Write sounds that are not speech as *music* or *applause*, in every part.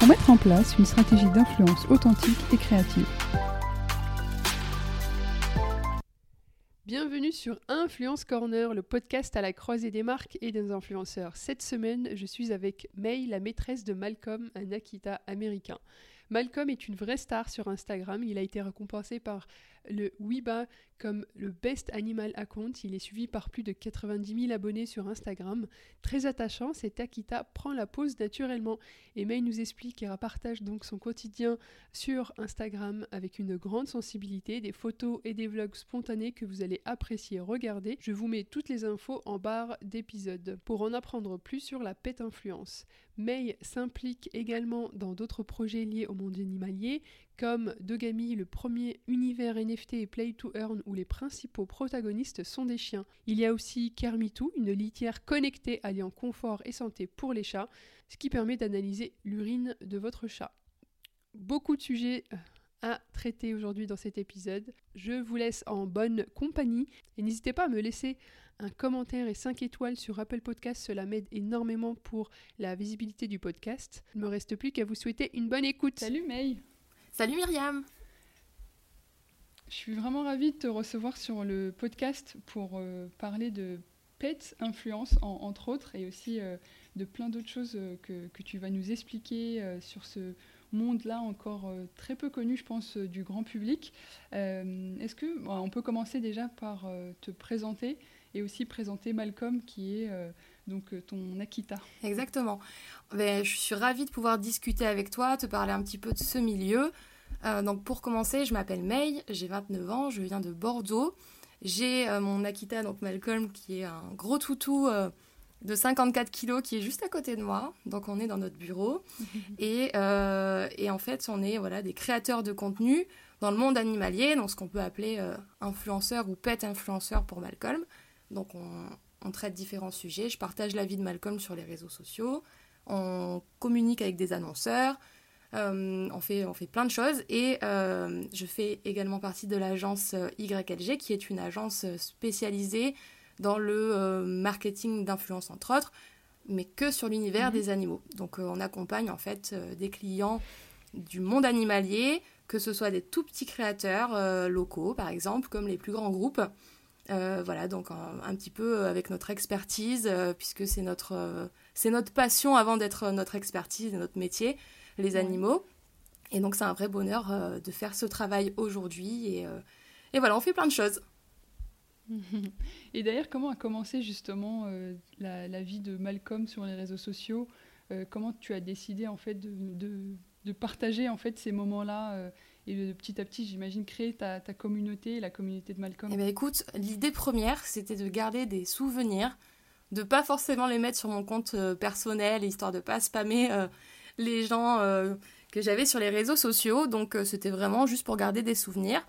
pour mettre en place une stratégie d'influence authentique et créative. Bienvenue sur Influence Corner, le podcast à la croisée des marques et des influenceurs. Cette semaine, je suis avec May, la maîtresse de Malcolm, un Akita américain. Malcolm est une vraie star sur Instagram. Il a été récompensé par le Weiba comme le Best Animal Account. Il est suivi par plus de 90 000 abonnés sur Instagram. Très attachant, cet Akita prend la pose naturellement. Et May nous explique et partage donc son quotidien sur Instagram avec une grande sensibilité, des photos et des vlogs spontanés que vous allez apprécier regarder. Je vous mets toutes les infos en barre d'épisode pour en apprendre plus sur la pet influence. May s'implique également dans d'autres projets liés au monde animalier comme Dogami, le premier univers NFT et Play to Earn où les principaux protagonistes sont des chiens. Il y a aussi Kermitou, une litière connectée alliant confort et santé pour les chats, ce qui permet d'analyser l'urine de votre chat. Beaucoup de sujets euh, à traiter aujourd'hui dans cet épisode. Je vous laisse en bonne compagnie et n'hésitez pas à me laisser un commentaire et 5 étoiles sur Apple Podcast, cela m'aide énormément pour la visibilité du podcast. Il ne me reste plus qu'à vous souhaiter une bonne écoute. Salut May Salut Myriam Je suis vraiment ravie de te recevoir sur le podcast pour euh, parler de pet influence, entre autres, et aussi euh, de plein d'autres choses euh, que, tu vas nous expliquer sur ce monde-là encore très peu connu, je pense, du grand public. Est-ce que on peut commencer déjà par te présenter et aussi présenter Malcolm, qui est donc ton Akita. Exactement. Ben, je suis ravie de pouvoir discuter avec toi, te parler un petit peu de ce milieu. Euh, donc pour commencer, je m'appelle May, j'ai 29 ans, je viens de Bordeaux. J'ai euh, mon Akita, donc Malcolm, qui est un gros toutou euh, de 54 kilos qui est juste à côté de moi. Donc on est dans notre bureau. *laughs* et, et, en fait, on est voilà, des créateurs de contenu dans le monde animalier, donc ce qu'on peut appeler influenceur ou pet influenceur pour Malcolm. Donc on, on traite différents sujets. Je partage la vie de Malcolm sur les réseaux sociaux. On communique avec des annonceurs. Euh, on, fait, on fait plein de choses et euh, je fais également partie de l'agence euh, YLG qui est une agence spécialisée dans le marketing d'influence entre autres, mais que sur l'univers mhm. des animaux. Donc on accompagne en fait des clients du monde animalier, que ce soit des tout petits créateurs locaux par exemple, comme les plus grands groupes. Voilà, donc un, un, petit peu avec notre expertise, puisque c'est notre, c'est notre passion avant d'être notre expertise et notre métier les animaux. Et donc c'est un vrai bonheur euh, de faire ce travail aujourd'hui. Et, euh, et, voilà, on fait plein de choses. *laughs* et d'ailleurs, comment a commencé justement euh, la, vie de Malcolm sur les réseaux sociaux? Comment tu as décidé en fait de, de, partager en fait ces moments-là et de petit à petit, j'imagine, créer ta, communauté, la communauté de Malcolm Eh bien écoute, l'idée première, c'était de garder des souvenirs, de pas forcément les mettre sur mon compte personnel, histoire de pas spammer les gens euh, que j'avais sur les réseaux sociaux. Donc euh, c'était vraiment juste pour garder des souvenirs.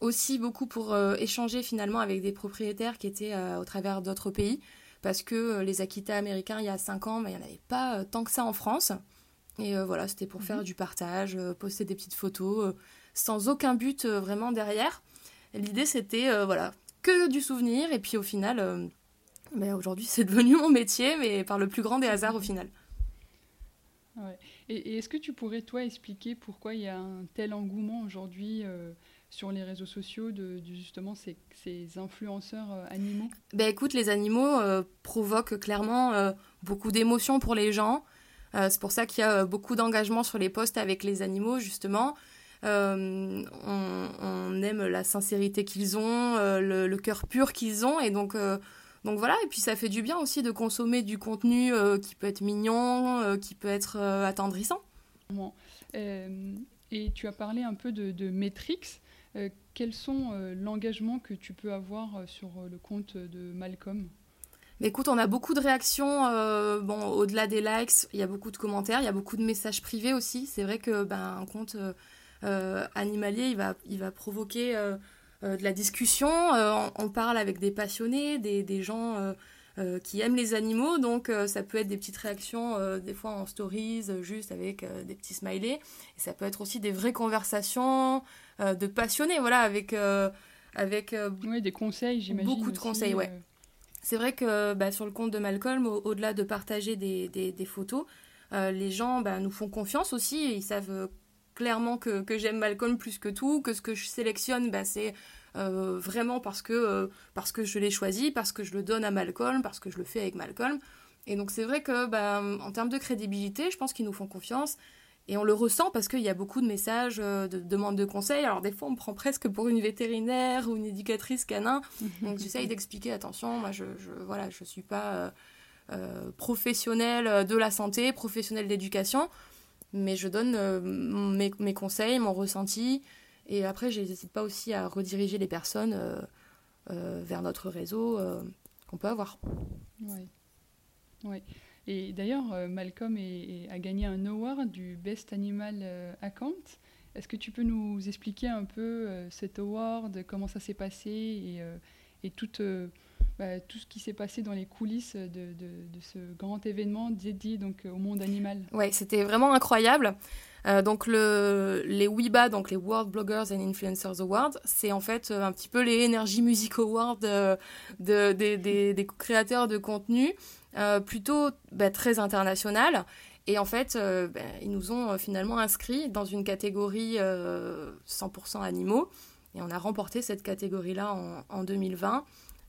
Aussi beaucoup pour euh, échanger finalement avec des propriétaires qui étaient au travers d'autres pays. Parce que les Akita américains, il y a 5 ans, mais il n'y en avait pas tant que ça en France. Et voilà, c'était pour faire mhm. du partage, poster des petites photos, sans aucun but vraiment derrière. L'idée, c'était voilà, que du souvenir. Et puis au final, ben, aujourd'hui, *laughs* c'est devenu mon métier, mais par le plus grand des hasards au final. Ouais. Et, est-ce que tu pourrais, toi, expliquer pourquoi il y a un tel engouement aujourd'hui euh, sur les réseaux sociaux de, justement ces, influenceurs animaux? Ben écoute, les animaux provoquent clairement beaucoup d'émotions pour les gens. C'est pour ça qu'il y a beaucoup d'engagement sur les posts avec les animaux, justement. On, on, aime la sincérité qu'ils ont, le, cœur pur qu'ils ont, et donc donc voilà, et puis ça fait du bien aussi de consommer du contenu euh, qui peut être mignon, euh, qui peut être euh, attendrissant. et tu as parlé un peu de, de Matrix. quels sont l'engagement que tu peux avoir sur le compte de Malcolm? Écoute, on a beaucoup de réactions. bon, au-delà des likes, il y a beaucoup de commentaires, il y a beaucoup de messages privés aussi. C'est vrai que ben, un compte animalier, il va, il va provoquer euh, de la discussion. Euh, on, parle avec des passionnés, des, gens euh, qui aiment les animaux. Donc ça peut être des petites réactions, des fois en stories, juste avec des petits smileys. Et ça peut être aussi des vraies conversations de passionnés, voilà, avec... avec des conseils, j'imagine. Beaucoup de conseils, ouais. C'est vrai que bah, sur le compte de Malcolm, au-delà de partager des, photos, les gens bah, nous font confiance aussi. Ils savent clairement que, j'aime Malcolm plus que tout, que ce que je sélectionne, bah, c'est euh, vraiment parce que, euh, je l'ai choisi, parce que je le donne à Malcolm, parce que je le fais avec Malcolm. Et donc c'est vrai que en termes de crédibilité, je pense qu'ils nous font confiance. Et on le ressent parce qu'il y a beaucoup de messages, euh, de demandes de conseils. Alors des fois, on me prend presque pour une vétérinaire ou une éducatrice canin. *laughs* Donc j'essaye d'expliquer, attention, moi je, je voilà, je suis pas professionnelle de la santé, professionnelle d'éducation mais je donne euh, mes, mes, conseils, mon ressenti, et après, je n'hésite pas aussi à rediriger les personnes euh, euh, vers notre réseau qu'on peut avoir. Oui. Ouais. Et d'ailleurs, Malcolm a gagné un award du Best Animal Account. Est-ce que tu peux nous expliquer un peu cet award, comment ça s'est passé et, bah, tout ce qui s'est passé dans les coulisses de, ce grand événement dédié donc au monde animal? Ouais, c'était vraiment incroyable. Euh, donc le, les WIBA, donc les World Bloggers and Influencers Awards, c'est en fait euh, un petit peu les Energy Music Awards de, de, des, créateurs de contenu, euh, plutôt bah, très international. Et en fait, bah, ils nous ont finalement inscrits dans une catégorie 100% animaux. Et on a remporté cette catégorie-là en, en 2020.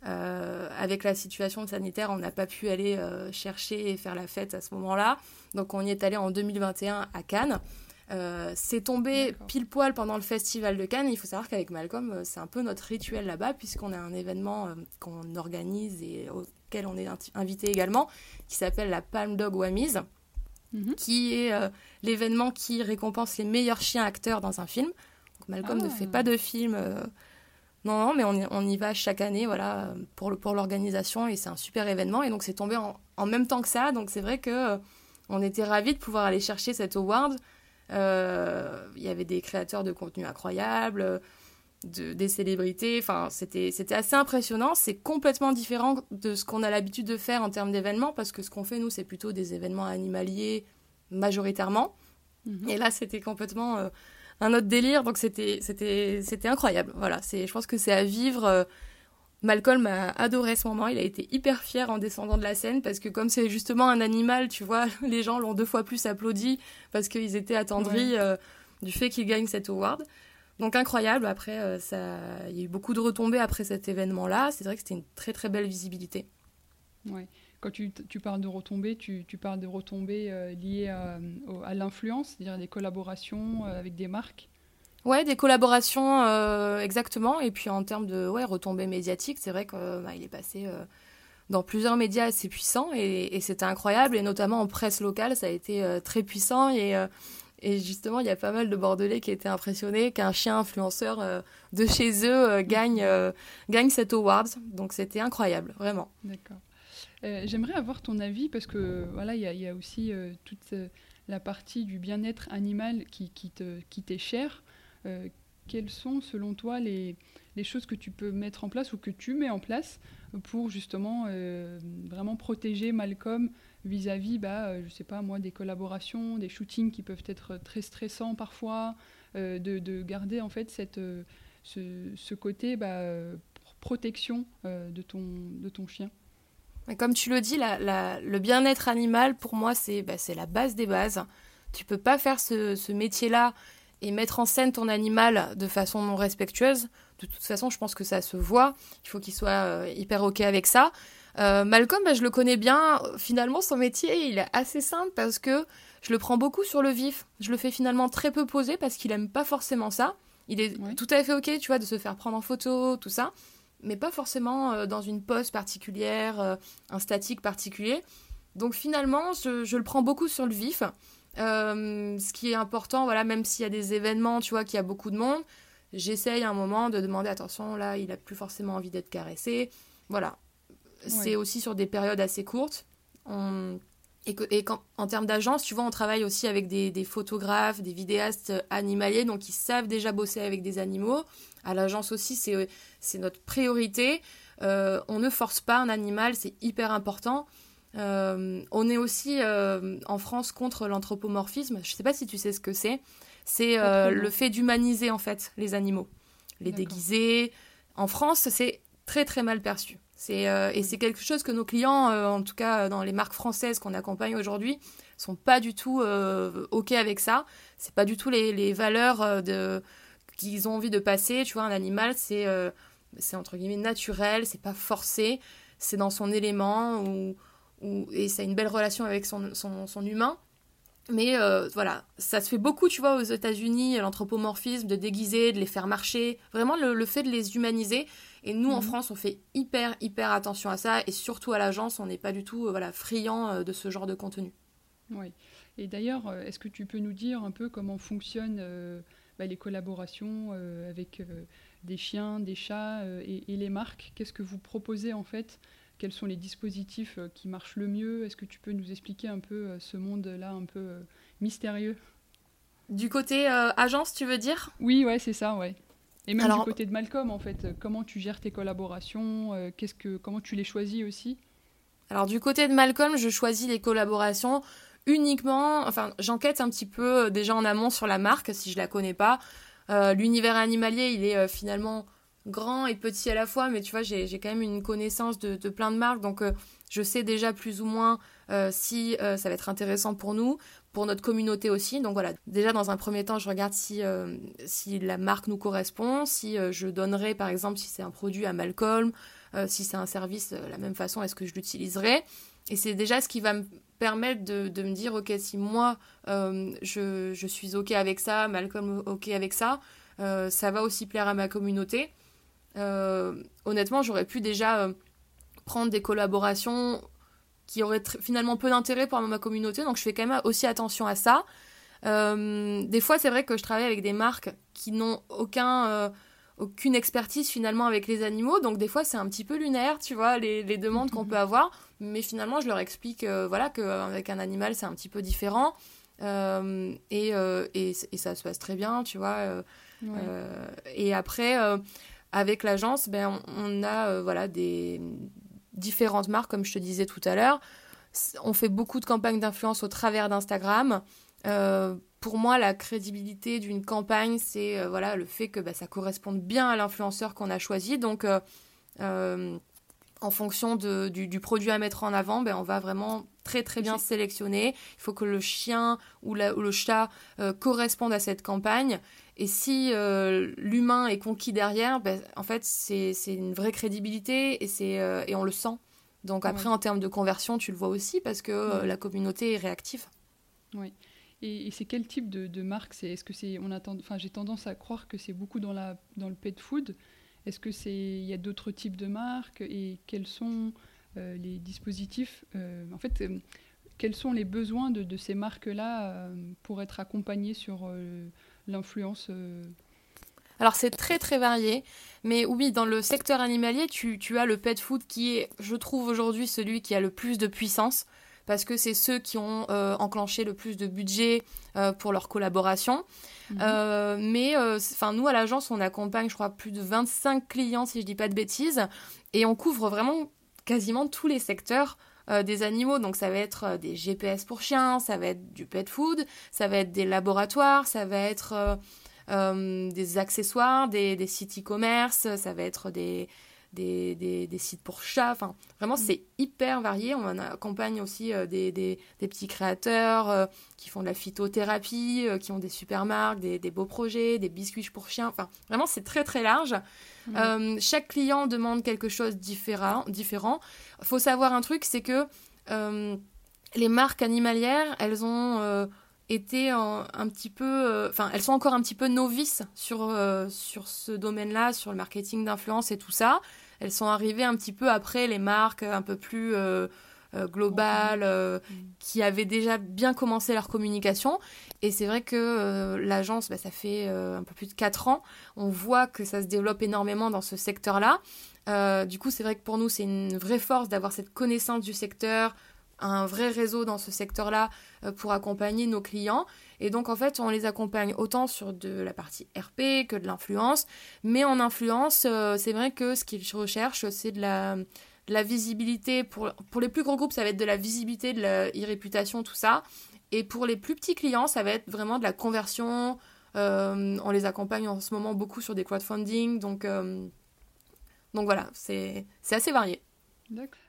Euh, avec la situation sanitaire, on n'a pas pu aller euh, chercher et faire la fête à ce moment-là. Donc on y est allé en 2021 à Cannes. Euh, c'est tombé pile poil pendant le festival de Cannes. Il faut savoir qu'avec Malcolm, c'est un peu notre rituel là-bas, puisqu'on a un événement qu'on organise et on est invité également, qui s'appelle la Palm Dog Whammies, mhm. qui est l'événement qui récompense les meilleurs chiens acteurs dans un film. Donc Malcolm ne fait ah. pas de film non, non, mais on, y va chaque année, voilà, pour, pour l'organisation et c'est un super événement. Et donc c'est tombé en, même temps que ça, donc c'est vrai que euh, on était ravis de pouvoir aller chercher cet award. Euh, il y avait des créateurs de contenu incroyables, des célébrités, enfin c'était c'était assez impressionnant. C'est complètement différent de ce qu'on a l'habitude de faire en termes d'événements parce que ce qu'on fait nous c'est plutôt des événements animaliers majoritairement. Mhm. Et là c'était complètement euh, un autre délire. Donc c'était c'était c'était incroyable. Voilà, c'est je pense que c'est à vivre. Euh, Malcolm a adoré ce moment. Il a été hyper fier en descendant de la scène parce que comme c'est justement un animal, tu vois, *laughs* les gens l'ont deux fois plus applaudi parce qu'ils étaient attendris euh, du fait qu'il gagne cet award. Donc incroyable. Après, euh, ça, il y a eu beaucoup de retombées après cet événement-là. C'est vrai que c'était une très très belle visibilité. Ouais. Quand tu, parles de retombées, tu, parles de retombées euh, liées à, l'influence, c'est-à-dire des collaborations euh, avec des marques Ouais, des collaborations, euh, exactement. Et puis en termes de ouais, retombées médiatiques, c'est vrai qu'il bah, est passé dans plusieurs médias assez puissants et, c'était incroyable. Et notamment en presse locale, ça a été très puissant. Et, et justement, il y a pas mal de Bordelais qui étaient impressionnés qu'un chien influenceur de chez eux gagne, gagne cet award. Donc c'était incroyable, vraiment. D'accord. Euh, j'aimerais avoir ton avis parce que voilà, il y, a aussi euh, toute euh, la partie du bien-être animal qui, qui t'est chère. quelles sont, selon toi, les, les, choses que tu peux mettre en place ou que tu mets en place pour justement vraiment protéger Malcolm vis-à-vis, bah, je sais pas moi, des collaborations, des shootings qui peuvent être très stressants parfois, de, de, garder en fait cette, ce, ce côté bah, protection de, ton, de ton chien comme tu le dis, le bien-être animal, pour moi, c'est bah, la base des bases. Tu peux pas faire ce, métier-là et mettre en scène ton animal de façon non respectueuse, de toute façon, je pense que ça se voit. Il faut qu'il soit hyper OK avec ça. Malcolm, bah, je le connais bien. Finalement, son métier, il est assez simple parce que je le prends beaucoup sur le vif. Je le fais finalement très peu poser parce qu'il aime pas forcément ça. Il est tout à fait ok, tu vois, de se faire prendre en photo, tout ça, mais pas forcément euh, dans une pose particulière, euh, un statique particulier. Donc finalement, je, le prends beaucoup sur le vif. Euh, ce qui est important, voilà, même s'il y a des événements, tu vois, qu'il y a beaucoup de monde, j'essaye à un moment de demander attention, là, il a plus forcément envie d'être caressé. Voilà. C'est aussi sur des périodes assez courtes. On, et, que, et en termes d'agence, tu vois, on travaille aussi avec des, photographes, des vidéastes animaliers, donc ils savent déjà bosser avec des animaux. À l'agence aussi, c'est notre priorité. Euh, on ne force pas un animal, c'est hyper important. Euh, on est aussi euh, en France contre l'anthropomorphisme. Je ne sais pas si tu sais ce que c'est. C'est le fait d'humaniser en fait les animaux, les déguiser. En France, c'est très très mal perçu. Euh, et c'est quelque chose que nos clients, euh, en tout cas dans les marques françaises qu'on accompagne aujourd'hui, sont pas du tout euh, ok avec ça. C'est pas du tout les, valeurs de qu'ils ont envie de passer. Tu vois, un animal, c'est c'est entre guillemets naturel, c'est pas forcé, c'est dans son élément ou, et ça a une belle relation avec son, son, humain. Mais voilà, ça se fait beaucoup, tu vois, aux États-Unis, l'anthropomorphisme, de déguiser, de les faire marcher, vraiment le fait de les humaniser. Et nous, en mhm. France, on fait hyper, hyper attention à ça. Et surtout à l'agence, on n'est pas du tout euh, voilà, friand euh, de ce genre de contenu. Oui. Et d'ailleurs, euh, est-ce que tu peux nous dire un peu comment fonctionnent bah, les collaborations avec des chiens, des chats et, les marques? Qu'est-ce que vous proposez en fait Quels sont les dispositifs qui marchent le mieux Est-ce que tu peux nous expliquer un peu ce monde-là un peu mystérieux? Du côté agence, tu veux dire? Oui, ouais, c'est ça, ouais. Et même du côté de Malcolm, en fait, comment tu gères tes collaborations euh, qu'est-ce que, Comment tu les choisis aussi? Alors, du côté de Malcolm, je choisis les collaborations uniquement. Enfin, j'enquête un petit peu euh, déjà en amont sur la marque, si je la connais pas. Euh, l'univers animalier, il est finalement grand et petit à la fois, mais tu vois, j'ai quand même une connaissance de, plein de marques, donc je sais déjà plus ou moins si ça va être intéressant pour nous pour notre communauté aussi. Donc voilà, déjà dans un premier temps, je regarde si, euh, la marque nous correspond, si euh, je donnerais par exemple si c'est un produit à Malcolm, euh, si c'est un service de la même façon, est-ce que je l'utiliserai? Et c'est déjà ce qui va me permettre de, de me dire, ok, si moi je, je, suis ok avec ça, Malcolm ok avec ça, ça va aussi plaire à ma communauté. Honnêtement, j'aurais pu déjà prendre des collaborations qui aurait finalement peu d'intérêt pour ma communauté, donc je fais quand même aussi attention à ça. Euh, des fois, c'est vrai que je travaille avec des marques qui n'ont aucun, euh, aucune expertise finalement avec les animaux, donc des fois c'est un petit peu lunaire, tu vois, les, les demandes qu'on peut *laughs* avoir, mais finalement je leur explique euh, voilà qu'avec un animal c'est un petit peu différent et, et, et, ça se passe très bien, tu vois. et après, avec l'agence, ben, on, a voilà, des, différentes marques, comme je te disais tout à l'heure. On fait beaucoup de campagnes d'influence au travers d'Instagram. Euh, pour moi, la crédibilité d'une campagne, c'est euh, voilà le fait que bah, ça corresponde bien à l'influenceur qu'on a choisi. Donc, euh, en fonction de, du, produit à mettre en avant, ben, on va vraiment très très bien sélectionner. Il faut que le chien ou, ou le chat corresponde à cette campagne. Et si euh, l'humain est conquis derrière, ben, en fait, c'est une vraie crédibilité et, c'est euh, et on le sent. Donc après, en termes de conversion, tu le vois aussi parce que euh, la communauté est réactive. Oui. Et, c'est quel type de, de marque? C'est Est-ce que c'est on attend Enfin, j'ai tendance à croire que c'est beaucoup dans la dans le pet food. Est-ce que c'est il y a d'autres types de marques? Et quels sont les dispositifs En fait, quels sont les besoins de, de ces marques-là pour être accompagnées sur l'influence euh, alors c'est très très varié, mais oui, dans le secteur animalier, tu, as le pet food qui est, je trouve aujourd'hui, celui qui a le plus de puissance, parce que c'est ceux qui ont euh, enclenché le plus de budget euh, pour leur collaboration. Mhm. mais enfin nous, à l'agence, on accompagne, je crois, plus de 25 clients, si je dis pas de bêtises, et on couvre vraiment quasiment tous les secteurs euh, des animaux. Donc ça va être euh, des GPS pour chiens, ça va être du pet food, ça va être des laboratoires, ça va être euh, des accessoires, des, sites e-commerce, ça va être des, des, des, sites pour chats. Enfin, vraiment, mm. c'est hyper varié. On accompagne aussi des, des, petits créateurs qui font de la phytothérapie, qui ont des super marques, des, beaux projets, des biscuits pour chiens. Enfin, vraiment, c'est très très large. Mm. chaque client demande quelque chose différent. différent. Faut savoir un truc, c'est que les marques animalières, elles ont euh, été un, petit peu, euh, enfin, elles sont encore un petit peu novices sur, euh, sur ce domaine-là, sur le marketing d'influence et tout ça. Elles sont arrivées un petit peu après les marques un peu plus globales, qui avaient déjà bien commencé leur communication. Et c'est vrai que l'agence, bah, ça fait un peu plus de 4 ans. On voit que ça se développe énormément dans ce secteur-là. du coup, c'est vrai que pour nous, c'est une vraie force d'avoir cette connaissance du secteur, un vrai réseau dans ce secteur-là euh, pour accompagner nos clients. Et donc, en fait, on les accompagne autant sur de la partie RP que de l'influence. Mais en influence, euh, c'est vrai que ce qu'ils recherchent, c'est de la, visibilité. Pour, pour les plus gros groupes, ça va être de la visibilité, de la e-réputation, tout ça. Et pour les plus petits clients, ça va être vraiment de la conversion. Euh, on les accompagne en ce moment beaucoup sur des crowdfunding. Donc, donc voilà, c'est assez varié. D'accord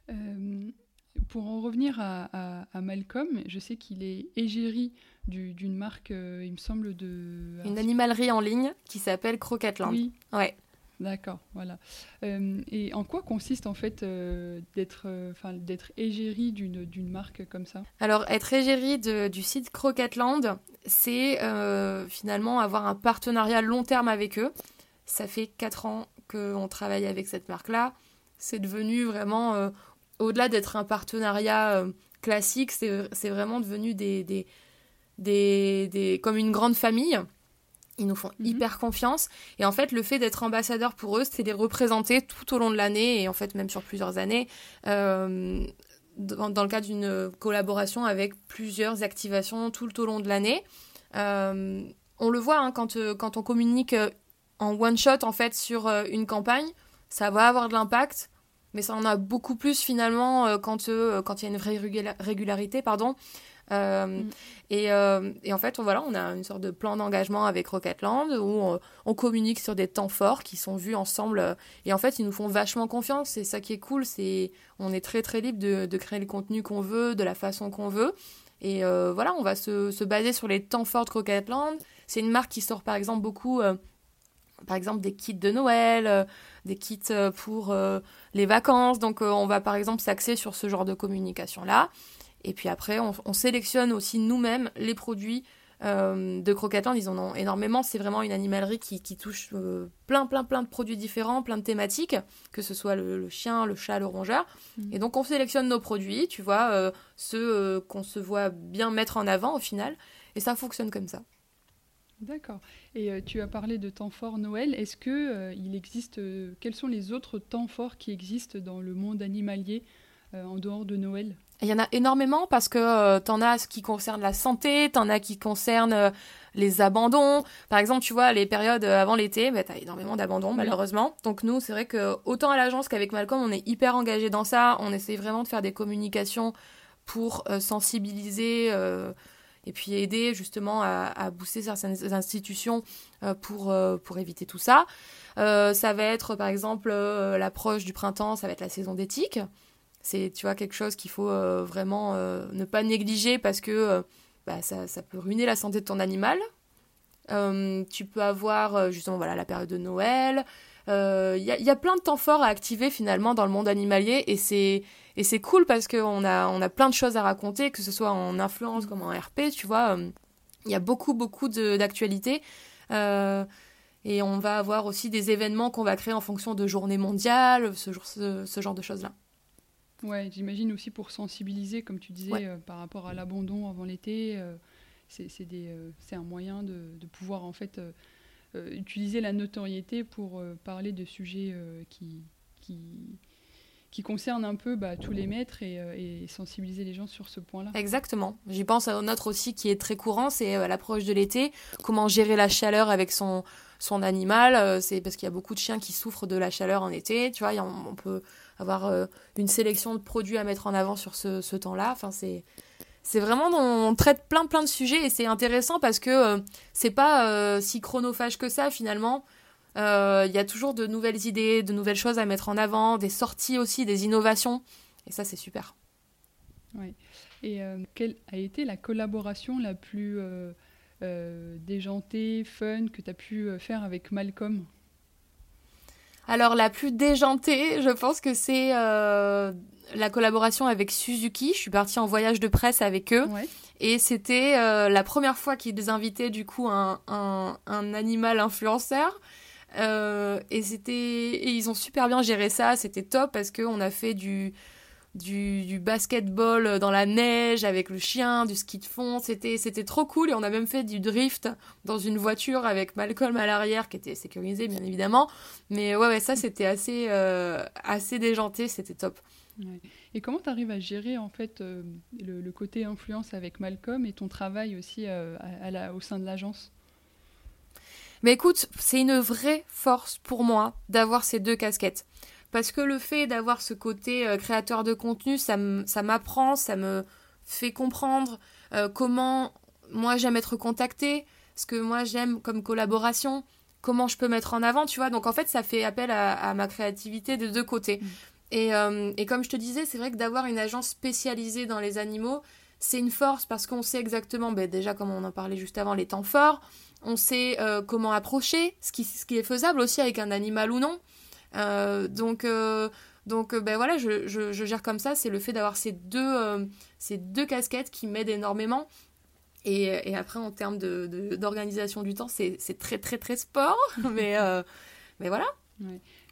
pour en revenir à, Malcolm, je sais qu'il est égérie d'une marque, euh, il me semble, de... Une animalerie en ligne qui s'appelle Croquetland. Oui. Ouais. D'accord, voilà. Euh, et en quoi consiste en fait euh, d'être enfin d'être égérie d'une marque comme ça? Alors, être égérie du site Croquetland, c'est finalement avoir un partenariat long terme avec eux. Ça fait 4 ans qu'on travaille avec cette marque-là. C'est devenu vraiment au-delà d'être un partenariat euh, classique, c'est vraiment devenu des, des, des, comme une grande famille. Ils nous font mhm. hyper confiance. Et en fait, le fait d'être ambassadeur pour eux, c'est les représenter tout au long de l'année et en fait même sur plusieurs années. Euh, dans, le cadre d'une collaboration avec plusieurs activations tout au long de l'année. Euh, on le voit hein, quand, quand on communique en one shot en fait sur une campagne, ça va avoir de l'impact mais ça en a beaucoup plus finalement euh, quand euh, quand il y a une vraie régularité pardon euh, mm. et, et, en fait, on, voilà, on a une sorte de plan d'engagement avec Rocketland où on, communique sur des temps forts qui sont vus ensemble. et en fait, ils nous font vachement confiance. C'est ça qui est cool. C'est on est très très libre de, de créer le contenu qu'on veut, de la façon qu'on veut. Et voilà, on va se, se, baser sur les temps forts de Rocketland. C'est une marque qui sort par exemple beaucoup, par exemple des kits de Noël, des kits pour les vacances. Donc euh, on va par exemple s'axer sur ce genre de communication-là. Et puis après, on, sélectionne aussi nous-mêmes les produits euh, de Croquetland. Ils en ont énormément. C'est vraiment une animalerie qui, touche euh, plein, plein, plein de produits différents, plein de thématiques, que ce soit le, chien, le chat, le rongeur. Mmh. Et donc on sélectionne nos produits, tu vois, ceux qu'on se voit bien mettre en avant au final. Et ça fonctionne comme ça. D'accord. Et euh, tu as parlé de temps fort Noël. Est-ce que euh, il existe euh, Quels sont les autres temps forts qui existent dans le monde animalier en dehors de Noël? Il y en a énormément parce que tu en as ce qui concerne la santé, tu en as qui concernent les abandons. Par exemple, tu vois, les périodes avant l'été, bah, tu as énormément d'abandons, malheureusement. Donc, nous, c'est vrai que autant à l'agence qu'avec Malcolm, on est hyper engagé dans ça. On essaie vraiment de faire des communications pour sensibiliser et puis aider justement à, booster certaines institutions euh, pour, euh, pour éviter tout ça. Euh, ça va être par exemple l'approche du printemps, ça va être la saison d'éthique. C'est tu vois quelque chose qu'il faut vraiment ne pas négliger parce que bah, ça, ça, peut ruiner la santé de ton animal. tu peux avoir justement voilà la période de Noël. Il y, y, a plein de temps forts à activer finalement dans le monde animalier et c'est et c'est cool parce qu'on a, on a plein de choses à raconter, que ce soit en influence comme en RP, tu vois. Euh, il y a beaucoup, beaucoup d'actualités. Euh, et on va avoir aussi des événements qu'on va créer en fonction de journées mondiales, ce, ce, genre de choses-là. Ouais, j'imagine aussi pour sensibiliser, comme tu disais, euh, par rapport à l'abandon avant l'été. c'est un moyen de, de, pouvoir en fait utiliser la notoriété pour parler de sujets qui, qui, qui concerne un peu bah, tous les maîtres euh, et, sensibiliser les gens sur ce point-là. Exactement. J'y pense à un autre aussi qui est très courant, c'est euh, l'approche de l'été. Comment gérer la chaleur avec son, son animal. Euh, c'est parce qu'il y a beaucoup de chiens qui souffrent de la chaleur en été. Tu vois, on, peut avoir une sélection de produits à mettre en avant sur ce, ce temps-là. Enfin, c'est c'est vraiment on traite plein plein de sujets et c'est intéressant parce que c'est pas si chronophage que ça finalement Il y a toujours de nouvelles idées, de nouvelles choses à mettre en avant, des sorties aussi, des innovations. Et ça, c'est super. Oui. Et quelle a été la collaboration la plus déjantée, fun que tu as pu faire avec Malcolm? Alors la plus déjantée, je pense que c'est euh, la collaboration avec Suzuki. Je suis partie en voyage de presse avec eux. Et c'était euh, la première fois qu'ils invitaient du coup un, un, animal influenceur. Euh, et c'était ils ont super bien géré ça, c'était top parce qu'on a fait du du, basketball dans la neige avec le chien, du ski de fond. C'était, c'était trop cool et on a même fait du drift dans une voiture avec Malcolm à l'arrière qui était sécurisé bien évidemment. Mais ouais, ouais ça c'était assez, euh, assez déjanté, c'était top. Et comment tu arrives à gérer en fait euh, le, côté influence avec Malcolm et ton travail aussi euh, à, la, au sein de l'agence? Mais écoute, c'est une vraie force pour moi d'avoir ces deux casquettes parce que le fait d'avoir ce côté euh, créateur de contenu, ça m'apprend, ça me fait comprendre comment moi j'aime être contactée, ce que moi j'aime comme collaboration, comment je peux mettre en avant, tu vois. Donc en fait, ça fait appel à, ma créativité de deux côtés. Mm. Euh, et, comme je te disais, c'est vrai que d'avoir une agence spécialisée dans les animaux, c'est une force parce qu'on sait exactement, ben, déjà comme on en parlait juste avant, les temps forts, on sait comment approcher, ce qui, ce qui est faisable aussi avec un animal ou non. Euh, donc, euh, donc euh, ben voilà, je, je, gère comme ça. C'est le fait d'avoir ces deux, ces deux casquettes qui m'aident énormément. Et, et, après, en termes d'organisation de, du temps, c'est très, très, très sport. *laughs* mais, mais voilà,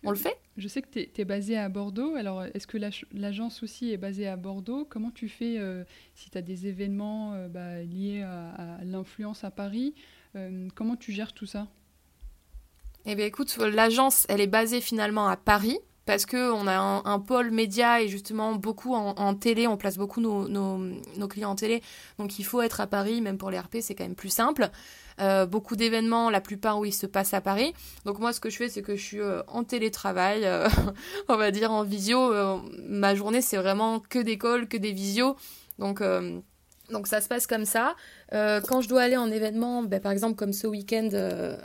on le fait? Je sais que tu es, basé à Bordeaux. Alors, est-ce que l'agence aussi est basée à Bordeaux? Comment tu fais si tu as des événements bah, liés à, à l'influence à Paris Comment tu gères tout ça? Eh bien écoute, l'agence, elle est basée finalement à Paris parce qu'on a un, pôle média et justement beaucoup en, télé, on place beaucoup nos, nos, clients en télé, donc il faut être à Paris, même pour les RP, c'est quand même plus simple. Euh, beaucoup d'événements, la plupart où ils se passent à Paris. Donc moi, ce que je fais, c'est que je suis euh, en télétravail, euh, *laughs* on va dire en visio. ma journée, c'est vraiment que des que des visios. Donc donc ça se passe comme ça. Quand je dois aller en événement, ben, par exemple comme ce week-end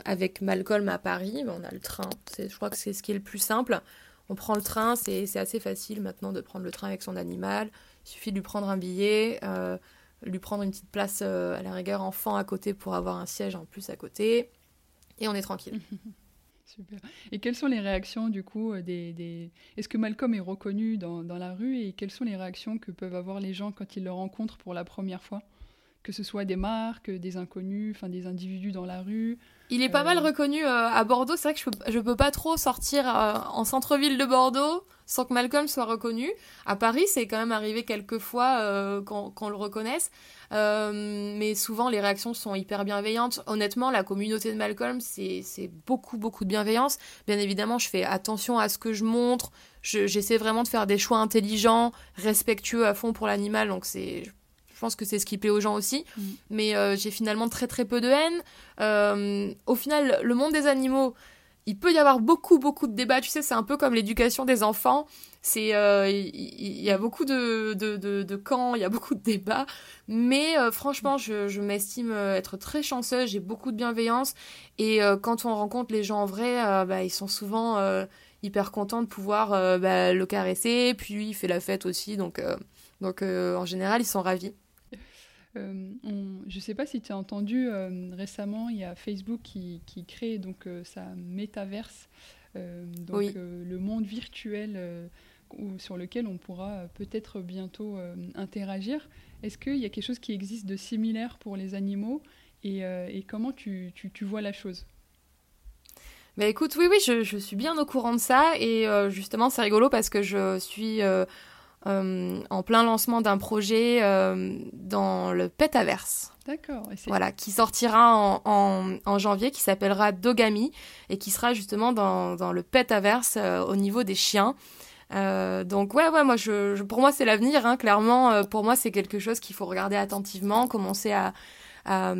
avec Malcolm à Paris, ben, on a le train. Je crois que c'est ce qui est le plus simple. On prend le train, c'est assez facile maintenant de prendre le train avec son animal. Il suffit de lui prendre un billet, lui prendre une petite place à la rigueur enfant à côté pour avoir un siège en plus à côté. Et on est tranquille. *laughs* Super. Et quelles sont les réactions du coup des... des... Est-ce que Malcolm est reconnu dans, dans, la rue et quelles sont les réactions que peuvent avoir les gens quand ils le rencontrent pour la première fois? Que ce soit des marques, des inconnus, enfin des individus dans la rue. Il est pas mal euh, reconnu euh, à Bordeaux. C'est vrai que je peux, je peux pas trop sortir euh, en centre-ville de Bordeaux sans que Malcolm soit reconnu. À Paris, c'est quand même arrivé quelques fois qu'on le reconnaisse. mais souvent, les réactions sont hyper bienveillantes. Honnêtement, la communauté de Malcolm, c'est beaucoup, beaucoup de bienveillance. Bien évidemment, je fais attention à ce que je montre. J'essaie vraiment de faire des choix intelligents, respectueux à fond pour l'animal. Donc, c'est je pense que c'est ce qui plaît aux gens aussi. Mm. Mais euh, j'ai finalement très très peu de haine. Euh, au final, le monde des animaux, il peut y avoir beaucoup beaucoup de débats. Tu sais, c'est un peu comme l'éducation des enfants. C'est euh, il y, a beaucoup de, de, de, camps, il y a beaucoup de débats. Mais franchement, je, m'estime être très chanceuse. J'ai beaucoup de bienveillance. Et quand on rencontre les gens en vrai, bah, ils sont souvent hyper contents de pouvoir bah, le caresser. Puis il fait la fête aussi. Donc, donc en général, ils sont ravis. Euh, je ne sais pas si tu as entendu euh, récemment, il y a Facebook qui, qui crée donc euh, sa métaverse, donc le monde virtuel sur lequel on pourra peut-être bientôt interagir. Est-ce qu'il y a quelque chose qui existe de similaire pour les animaux? Et, et comment tu, tu, tu, vois la chose? Bah écoute, oui, oui, je, je, suis bien au courant de ça. Et justement c'est rigolo parce que je suis euh, en plein lancement d'un projet euh, dans le Petaverse. D'accord. Voilà, qui sortira en, en, janvier, qui s'appellera Dogami et qui sera justement dans, dans le Petaverse euh, au niveau des chiens. donc ouais, ouais, moi, je, pour moi, c'est l'avenir. Hein, clairement, pour moi, c'est quelque chose qu'il faut regarder attentivement, commencer à, à,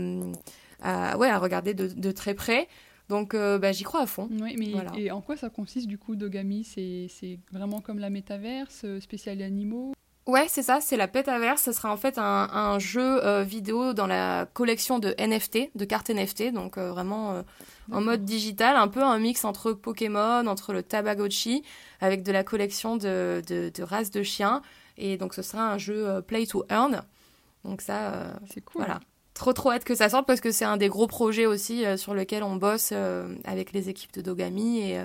ouais, à regarder de, de très près. Donc euh, bah, j'y crois à fond. Oui, mais et en quoi ça consiste du coup Dogami? C'est vraiment comme la métaverse, euh, spécial animaux Ouais, c'est ça, c'est la Petaverse. Ce sera en fait un, jeu euh, vidéo dans la collection de NFT, de cartes NFT, donc euh, vraiment euh, en mode digital, un peu un mix entre Pokémon, entre le Tabagotchi, avec de la collection de, de, races de chiens. Et donc ce sera un jeu Play to Earn. Donc ça, c'est cool. Voilà. Trop trop hâte que ça sorte parce que c'est un des gros projets aussi sur lequel on bosse avec les équipes de Dogami. Et,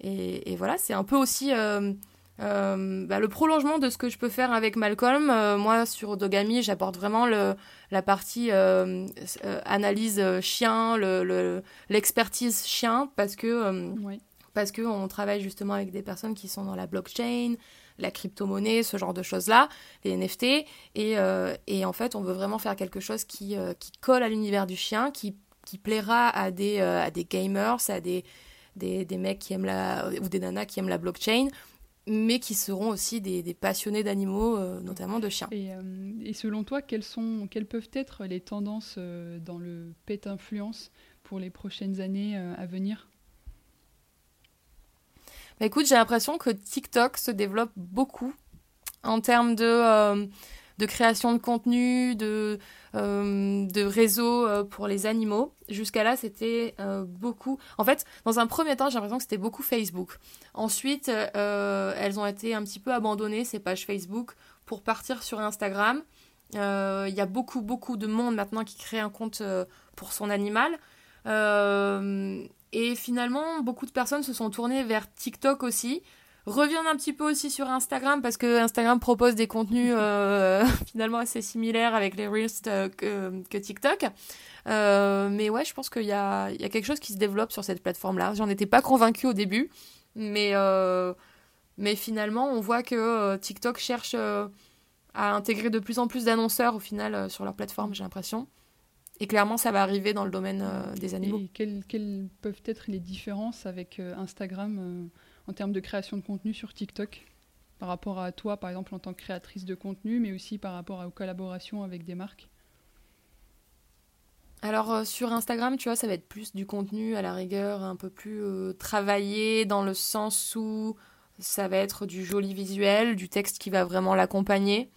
et, et voilà, c'est un peu aussi euh, bah, le prolongement de ce que je peux faire avec Malcolm, euh, moi sur Dogami, j'apporte vraiment le, la partie euh, analyse chien, l'expertise le, chien, parce que, parce que on travaille justement avec des personnes qui sont dans la blockchain, la crypto-monnaie, ce genre de choses-là, les NFT, et, et, en fait on veut vraiment faire quelque chose qui, qui colle à l'univers du chien, qui, qui plaira à des, à des gamers, à des, des, des mecs qui aiment la, ou des nanas qui aiment la blockchain mais qui seront aussi des, passionnés d'animaux, euh, notamment de chiens. Euh, et, selon toi, quelles, sont, quelles peuvent être les tendances euh, dans le pet influence pour les prochaines années à venir? Bah, Écoute, j'ai l'impression que TikTok se développe beaucoup en termes de, de création de contenu, de, euh, de réseaux euh, pour les animaux. Jusqu'à là, c'était euh, beaucoup. En fait, dans un premier temps, j'ai l'impression que c'était beaucoup Facebook. Ensuite, elles ont été un petit peu abandonnées, ces pages Facebook, pour partir sur Instagram. Il y a beaucoup, beaucoup de monde maintenant qui crée un compte pour son animal. Et finalement, beaucoup de personnes se sont tournées vers TikTok aussi reviennent un petit peu aussi sur Instagram parce que Instagram propose des contenus *laughs* euh, *laughs* finalement assez similaires avec les Reels euh, que, TikTok. Euh, mais ouais, je pense qu'il y a, y a, quelque chose qui se développe sur cette plateforme-là. J'en étais pas convaincue au début, mais, mais finalement, on voit que TikTok cherche à intégrer de plus en plus d'annonceurs au final sur leur plateforme, j'ai l'impression. Et clairement, ça va arriver dans le domaine des animaux. Et quelles, quelles, peuvent être les différences avec Instagram en termes de création de contenu sur TikTok par rapport à toi, par exemple, en tant que créatrice de contenu, mais aussi par rapport aux collaborations avec des marques? Alors euh, sur Instagram, tu vois, ça va être plus du contenu à la rigueur, un peu plus euh, travaillé dans le sens où ça va être du joli visuel, du texte qui va vraiment l'accompagner.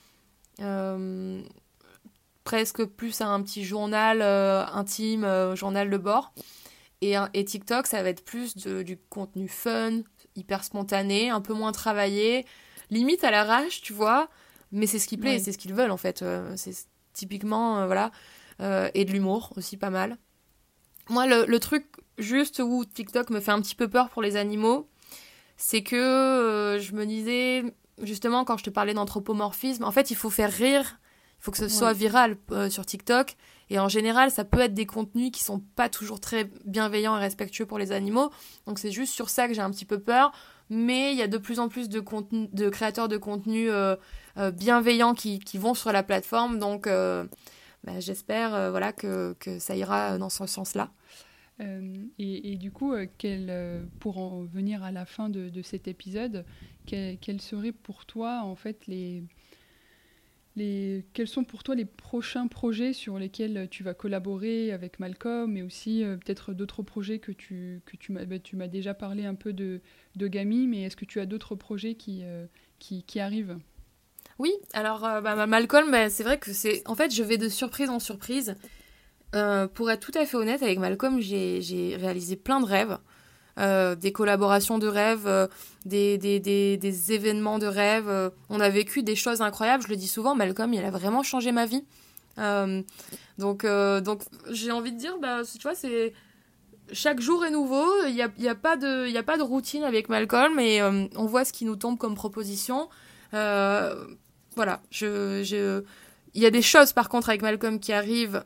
Euh, presque plus un petit journal intime, journal de bord. Et, et, TikTok, ça va être plus du contenu fun, hyper spontané, un peu moins travaillé, limite à l'arrache, tu vois. Mais c'est ce qui plaît, c'est ce qu'ils veulent en fait. Euh, c'est typiquement, euh, voilà. Euh, et de l'humour aussi pas mal. Moi, le, truc juste où TikTok me fait un petit peu peur pour les animaux, c'est que je me disais, justement, quand je te parlais d'anthropomorphisme, en fait, il faut faire rire, il faut que ce soit viral sur TikTok. Et en général, ça peut être des contenus qui sont pas toujours très bienveillants et respectueux pour les animaux. Donc c'est juste sur ça que j'ai un petit peu peur. Mais il y a de plus en plus de, contenu, de créateurs de contenu euh, euh, bienveillants qui, qui, vont sur la plateforme. Donc euh, bah, j'espère voilà, que, que, ça ira dans ce sens-là. Et, et, du coup, quel, pour en venir à la fin de, de cet épisode, quels seraient pour toi en fait les, quels sont pour toi les prochains projets sur lesquels tu vas collaborer avec Malcolm, et aussi euh, peut-être d'autres projets que tu, que tu m'as, bah, déjà parlé un peu de, de Gami, mais est-ce que tu as d'autres projets qui, euh, qui, arrivent? Oui, alors euh, bah, Malcolm, bah, c'est vrai que c'est. En fait, je vais de surprise en surprise. pour être tout à fait honnête, avec Malcolm, j'ai réalisé plein de rêves. Euh, des collaborations de rêve, euh, des, des, des, événements de rêve. Euh, on a vécu des choses incroyables, je le dis souvent, Malcolm, il a vraiment changé ma vie. donc donc j'ai envie de dire, bah, tu vois, c'est chaque jour est nouveau, il n'y a, y a, pas de, a pas de routine avec Malcolm et on voit ce qui nous tombe comme proposition. voilà, je, je... il y a des choses par contre avec Malcolm qui arrivent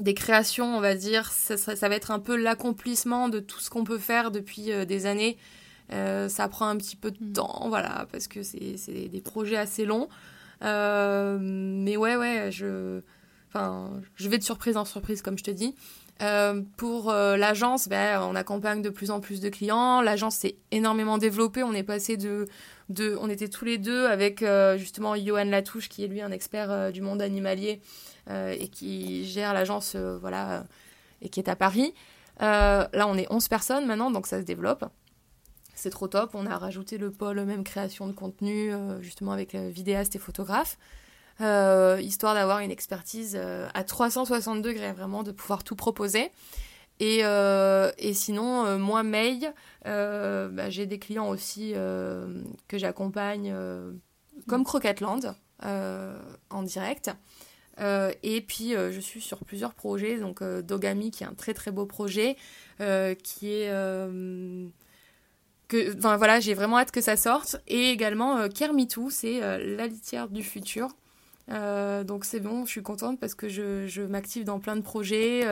des créations, on va dire, ça, ça, va être un peu l'accomplissement de tout ce qu'on peut faire depuis euh, des années. Euh, ça prend un petit peu de mm. temps, voilà, parce que c'est des projets assez longs. Euh, mais ouais, ouais, je, enfin, je vais de surprise en surprise, comme je te dis. pour l'agence, ben, on accompagne de plus en plus de clients. L'agence s'est énormément développée. On est passé de, de, on était tous les deux avec justement Johan Latouche, qui est lui un expert du monde animalier, et qui gère l'agence euh, voilà, et qui est à Paris. Euh, là, on est 11 personnes maintenant, donc ça se développe. c'est trop top. On a rajouté le pôle même création de contenu, justement avec vidéastes et photographes. histoire d'avoir une expertise à 360 degrés, vraiment, de pouvoir tout proposer. Et, et sinon, moi, May, bah, j'ai des clients aussi que j'accompagne, comme Croquetland, en direct. Euh, et puis, euh, je suis sur plusieurs projets. Donc, euh, Dogami, qui est un très très beau projet, qui est. que, enfin, voilà, j'ai vraiment hâte que ça sorte. Et également, Kermitou, c'est la litière du futur. donc, c'est bon, je suis contente parce que je, je m'active dans plein de projets.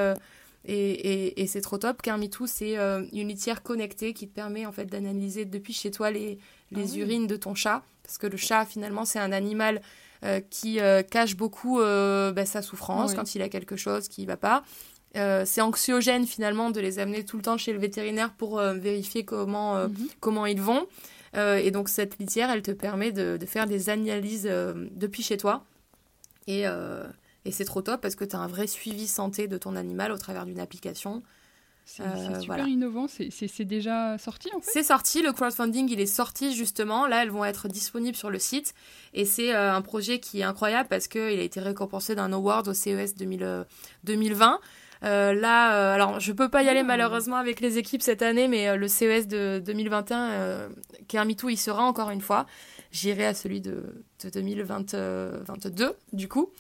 et, et, c'est trop top. Kermitou, c'est une litière connectée qui te permet en fait d'analyser depuis chez toi les, les ah urines de ton chat. Parce que le chat, finalement, c'est un animal qui euh, cache beaucoup euh, bah, sa souffrance quand il a quelque chose qui ne va pas. c'est anxiogène finalement de les amener tout le temps chez le vétérinaire pour vérifier comment, mhm. comment ils vont. et donc cette litière, elle te permet de, de faire des analyses depuis chez toi. Et, et c'est trop top parce que tu as un vrai suivi santé de ton animal au travers d'une application. C'est euh, super innovant, c'est déjà sorti en fait C'est sorti, le crowdfunding il est sorti justement, là elles vont être disponibles sur le site et c'est euh, un projet qui est incroyable parce qu'il a été récompensé d'un award au CES 2020. Euh, là, alors je peux pas y aller ah. malheureusement avec les équipes cette année, mais le CES de 2021, Kermitou il sera encore une fois. J'irai à celui de, de 2022 du coup.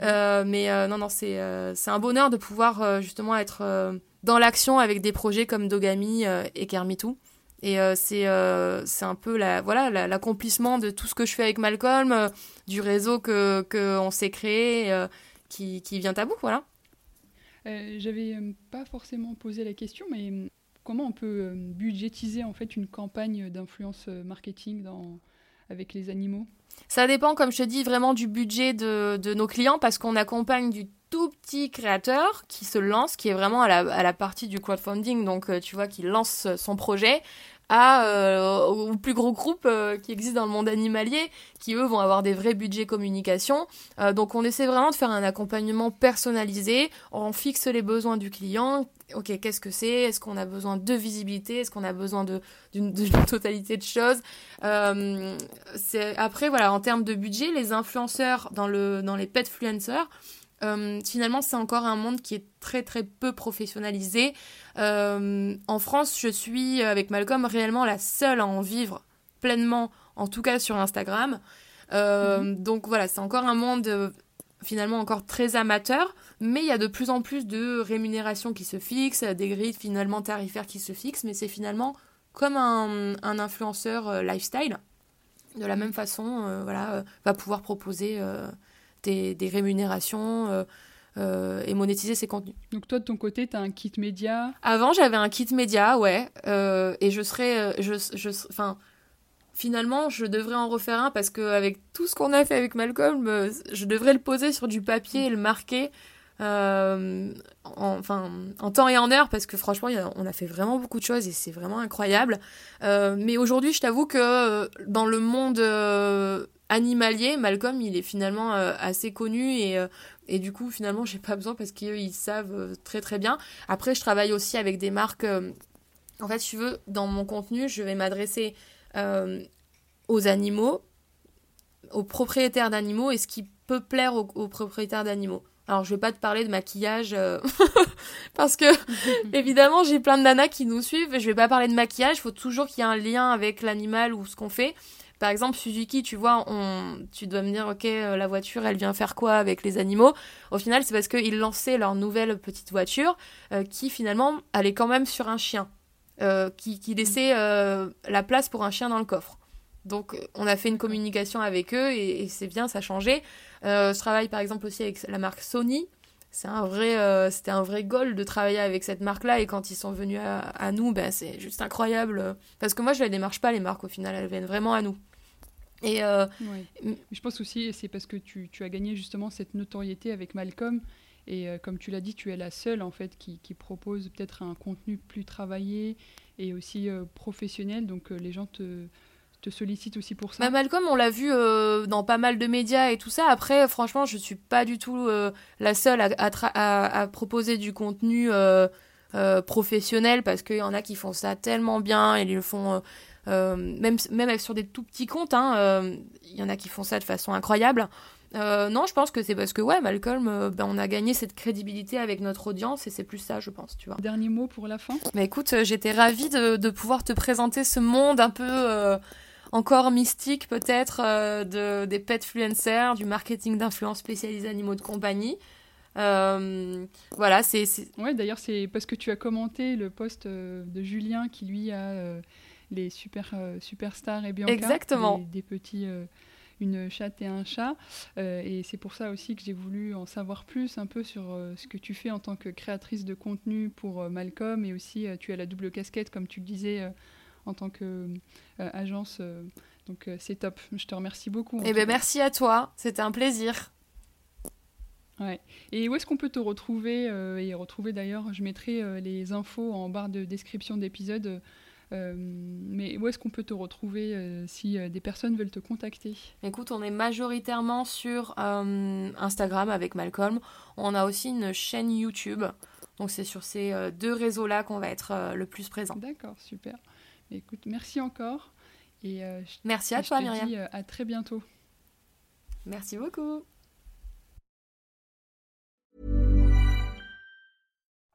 mais non, non, c'est un bonheur de pouvoir justement être dans l'action avec des projets comme Dogami euh, et Kermitou. Et euh, c'est euh, c'est un peu la voilà l'accomplissement de tout ce que je fais avec Malcolm, du réseau que qu'on s'est créé, qui, qui vient à bout, voilà. J'avais pas forcément posé la question, mais comment on peut budgétiser en fait une campagne d'influence marketing dans, avec les animaux? Ça dépend, comme je te dis, vraiment du budget de, nos clients parce qu'on accompagne du tout petit créateur qui se lance, qui est vraiment à la, à la partie du crowdfunding, donc euh, tu vois, qui lance son projet, à, euh, au plus gros groupe euh, qui existe dans le monde animalier, qui eux vont avoir des vrais budgets communication. donc on essaie vraiment de faire un accompagnement personnalisé, on fixe les besoins du client. Ok, qu'est-ce que c'est? Est-ce qu'on a besoin de visibilité? Est-ce qu'on a besoin d'une totalité de choses? Après, voilà, en termes de budget, les influenceurs dans, le, dans les petfluencers, euh, finalement, c'est encore un monde qui est très très peu professionnalisé. Euh, en France, je suis avec Malcolm réellement la seule à en vivre pleinement, en tout cas sur Instagram. Euh, mhm. Donc voilà, c'est encore un monde finalement encore très amateur, mais il y a de plus en plus de rémunérations qui se fixent, des grilles finalement tarifaires qui se fixent, mais c'est finalement comme un, un influenceur lifestyle. De la même façon, voilà, va pouvoir proposer des, rémunérations euh, euh, et monétiser ses contenus. Donc toi de ton côté, tu as un kit média? Avant j'avais un kit média, ouais, euh, et je serais, je, je, enfin, finalement je devrais en refaire un parce qu'avec tout ce qu'on a fait avec Malcolm, je devrais le poser sur du papier et le marquer. en, enfin, en temps et en heure, parce que franchement, on a fait vraiment beaucoup de choses et c'est vraiment incroyable. mais aujourd'hui, je t'avoue que dans le monde animalier, Malcolm, il est finalement euh, assez connu et, euh, et du coup, finalement, j'ai pas besoin parce qu'ils savent euh, très très bien. Après, je travaille aussi avec des marques. en fait, si tu veux, dans mon contenu, je vais m'adresser aux animaux, aux propriétaires d'animaux et ce qui peut plaire aux, propriétaires d'animaux. Alors, je vais pas te parler de maquillage *laughs* parce que, *laughs* évidemment, j'ai plein de nanas qui nous suivent. Je vais pas parler de maquillage. Il faut toujours qu'il y ait un lien avec l'animal ou ce qu'on fait. Par exemple, Suzuki, tu vois, tu dois me dire, ok, euh, la voiture, elle vient faire quoi avec les animaux? Au final, c'est parce qu'ils lançaient leur nouvelle petite voiture euh, qui finalement allait quand même sur un chien, euh, qui, laissait la place pour un chien dans le coffre. Donc, on a fait une communication avec eux et, c'est bien, ça a changé. je travaille par exemple aussi avec la marque Sony. C'est un vrai, c'était un vrai goal de travailler avec cette marque-là et quand ils sont venus à, à nous, ben c'est juste incroyable. Parce que moi, je les démarche pas les marques au final, elles viennent vraiment à nous. Et euh, Je pense aussi, c'est parce que tu, tu, as gagné justement cette notoriété avec Malcolm. Et euh, comme tu l'as dit, tu es la seule en fait qui, qui propose peut-être un contenu plus travaillé et aussi euh, professionnel. Donc les gens te, te sollicitent aussi pour ça. Bah Malcolm, on l'a vu dans pas mal de médias et tout ça. Après, franchement, je suis pas du tout la seule à, à, à, proposer du contenu professionnels parce qu'il y en a qui font ça tellement bien et ils le font même, même sur des tout petits comptes. Hein, il y en a qui font ça de façon incroyable. Euh, non, je pense que c'est parce que ouais, Malcolm, euh, ben, on a gagné cette crédibilité avec notre audience et c'est plus ça, je pense, tu vois. Dernier mot pour la fin. Mais écoute, euh, j'étais ravie de, pouvoir te présenter ce monde un peu encore mystique peut-être de des petfluencers, du marketing d'influence spécialisé animaux de compagnie. voilà, c'est. Ouais, d'ailleurs, c'est parce que tu as commenté le post de Julien qui lui a les super superstars et Bianca, Exactement. des petits une chatte et un chat. Euh, et c'est pour ça aussi que j'ai voulu en savoir plus un peu sur euh, ce que tu fais en tant que créatrice de contenu pour euh, Malcolm. Et aussi, tu as la double casquette, comme tu le disais, en tant qu'agence. donc c'est top. Je te remercie beaucoup. Et eh ben merci à toi. C'était un plaisir. Ouais. Et où est-ce qu'on peut te retrouver Et retrouver d'ailleurs, je mettrai les infos en barre de description d'épisode euh, mais où est-ce qu'on peut te retrouver euh, si euh, des personnes veulent te contacter? Écoute, on est majoritairement sur Instagram avec Malcolm. On a aussi une chaîne YouTube. Donc c'est sur ces deux réseaux-là qu'on va être le plus présent. D'accord, super. Écoute, merci encore. Et, merci à toi, Myriam. Dis à très bientôt. Merci beaucoup.